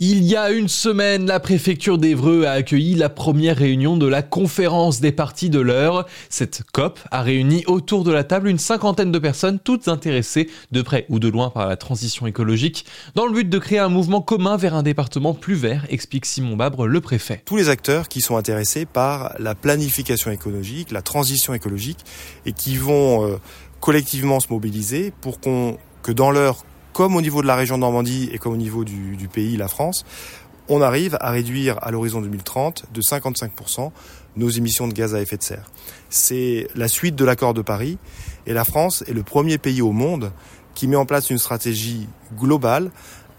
Il y a une semaine, la préfecture d'Evreux a accueilli la première réunion de la conférence des parties de l'heure. Cette COP a réuni autour de la table une cinquantaine de personnes, toutes intéressées de près ou de loin par la transition écologique, dans le but de créer un mouvement commun vers un département plus vert, explique Simon Babre, le préfet. Tous les acteurs qui sont intéressés par la planification écologique, la transition écologique, et qui vont euh, collectivement se mobiliser pour qu'on que dans leur comme au niveau de la région Normandie et comme au niveau du, du pays, la France, on arrive à réduire à l'horizon 2030 de 55% nos émissions de gaz à effet de serre. C'est la suite de l'accord de Paris et la France est le premier pays au monde qui met en place une stratégie globale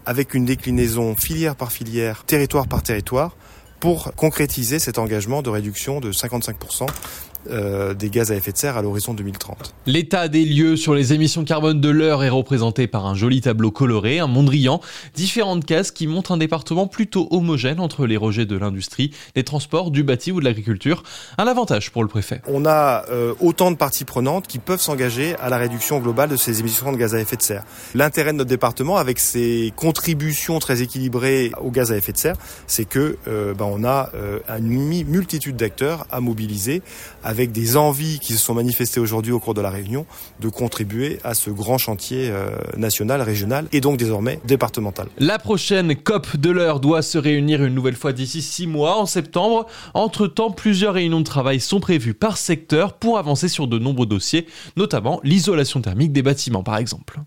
avec une déclinaison filière par filière, territoire par territoire pour concrétiser cet engagement de réduction de 55% euh, des gaz à effet de serre à l'horizon 2030. L'état des lieux sur les émissions carbone de l'heure est représenté par un joli tableau coloré, un Mondrian, différentes cases qui montrent un département plutôt homogène entre les rejets de l'industrie, des transports, du bâti ou de l'agriculture. Un avantage pour le préfet. On a euh, autant de parties prenantes qui peuvent s'engager à la réduction globale de ces émissions de gaz à effet de serre. L'intérêt de notre département, avec ses contributions très équilibrées au gaz à effet de serre, c'est que euh, ben, on a une multitude d'acteurs à mobiliser avec des envies qui se sont manifestées aujourd'hui au cours de la réunion de contribuer à ce grand chantier euh, national, régional et donc désormais départemental. La prochaine COP de l'heure doit se réunir une nouvelle fois d'ici six mois, en septembre. Entre-temps, plusieurs réunions de travail sont prévues par secteur pour avancer sur de nombreux dossiers, notamment l'isolation thermique des bâtiments par exemple.